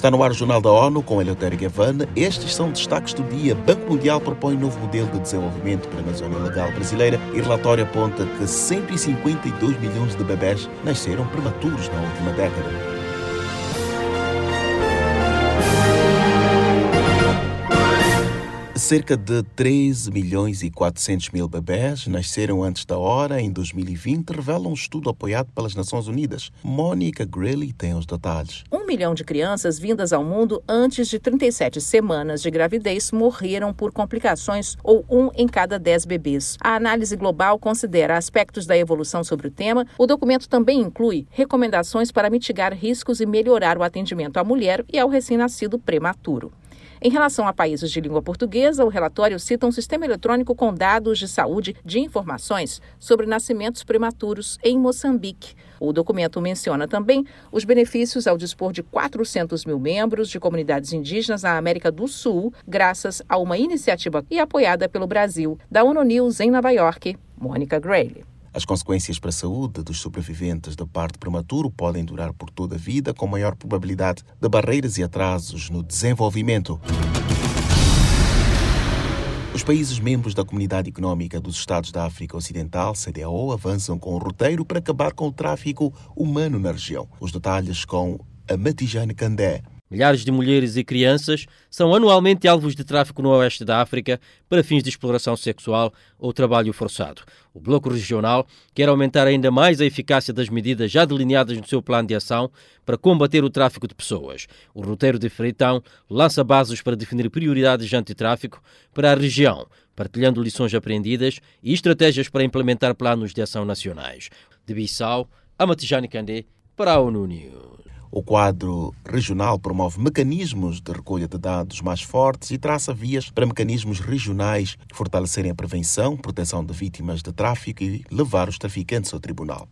Está no ar o Jornal da ONU com Eleutério Gavana. Estes são destaques do dia. Banco Mundial propõe novo modelo de desenvolvimento para a Amazônia Legal brasileira e relatório aponta que 152 milhões de bebés nasceram prematuros na última década. Cerca de 13 milhões e 400 mil bebés nasceram antes da hora em 2020, revela um estudo apoiado pelas Nações Unidas. Mônica Greeley tem os detalhes. Um milhão de crianças vindas ao mundo antes de 37 semanas de gravidez morreram por complicações, ou um em cada dez bebês. A análise global considera aspectos da evolução sobre o tema. O documento também inclui recomendações para mitigar riscos e melhorar o atendimento à mulher e ao recém-nascido prematuro. Em relação a países de língua portuguesa, o relatório cita um sistema eletrônico com dados de saúde de informações sobre nascimentos prematuros em Moçambique. O documento menciona também os benefícios ao dispor de 400 mil membros de comunidades indígenas na América do Sul, graças a uma iniciativa e apoiada pelo Brasil, da ONU News em Nova York, Mônica Grayle. As consequências para a saúde dos sobreviventes do parto prematuro podem durar por toda a vida, com maior probabilidade de barreiras e atrasos no desenvolvimento. Os países membros da Comunidade Económica dos Estados da África Ocidental, CDAO, avançam com o roteiro para acabar com o tráfico humano na região. Os detalhes com a Matijane Candé. Milhares de mulheres e crianças são anualmente alvos de tráfico no oeste da África para fins de exploração sexual ou trabalho forçado. O Bloco Regional quer aumentar ainda mais a eficácia das medidas já delineadas no seu plano de ação para combater o tráfico de pessoas. O roteiro de Freitão lança bases para definir prioridades de antitráfico para a região, partilhando lições aprendidas e estratégias para implementar planos de ação nacionais. De Bissau, a Matijane Candé para a ONU News. O quadro regional promove mecanismos de recolha de dados mais fortes e traça vias para mecanismos regionais fortalecerem a prevenção, proteção de vítimas de tráfico e levar os traficantes ao tribunal.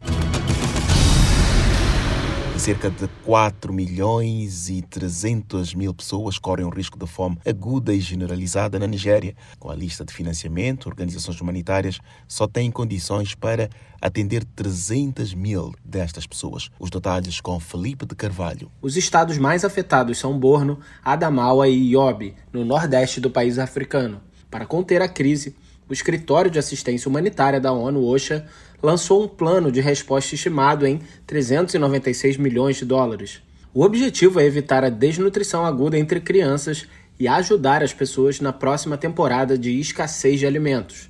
Cerca de 4 milhões e 300 mil pessoas correm o risco de fome aguda e generalizada na Nigéria. Com a lista de financiamento, organizações humanitárias só têm condições para atender 300 mil destas pessoas. Os detalhes com Felipe de Carvalho. Os estados mais afetados são Borno, Adamawa e Yobe, no nordeste do país africano. Para conter a crise, o Escritório de Assistência Humanitária da ONU, OSHA, lançou um plano de resposta estimado em 396 milhões de dólares. O objetivo é evitar a desnutrição aguda entre crianças e ajudar as pessoas na próxima temporada de escassez de alimentos.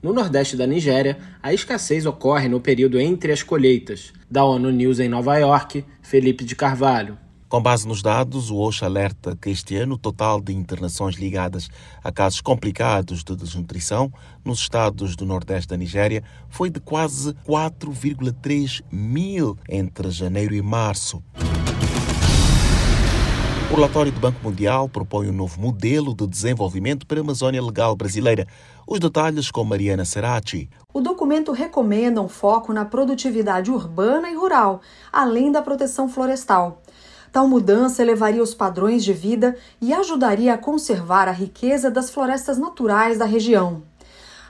No nordeste da Nigéria, a escassez ocorre no período entre as colheitas. Da ONU News em Nova York, Felipe de Carvalho. Com base nos dados, o OSHA alerta que este ano o total de internações ligadas a casos complicados de desnutrição nos estados do Nordeste da Nigéria foi de quase 4,3 mil entre janeiro e março. O relatório do Banco Mundial propõe um novo modelo de desenvolvimento para a Amazônia Legal brasileira. Os detalhes com Mariana Serati. O documento recomenda um foco na produtividade urbana e rural, além da proteção florestal. Tal mudança elevaria os padrões de vida e ajudaria a conservar a riqueza das florestas naturais da região.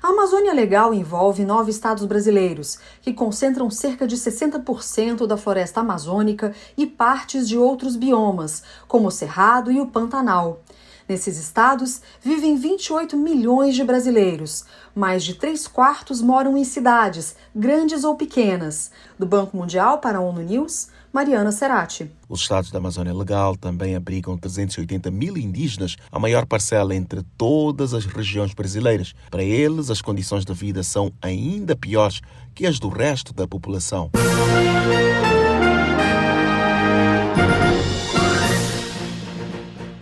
A Amazônia Legal envolve nove estados brasileiros, que concentram cerca de 60% da floresta amazônica e partes de outros biomas, como o Cerrado e o Pantanal. Nesses estados vivem 28 milhões de brasileiros. Mais de três quartos moram em cidades, grandes ou pequenas. Do Banco Mundial para a ONU News, Mariana Serati. Os estados da Amazônia Legal também abrigam 380 mil indígenas, a maior parcela entre todas as regiões brasileiras. Para eles, as condições de vida são ainda piores que as do resto da população.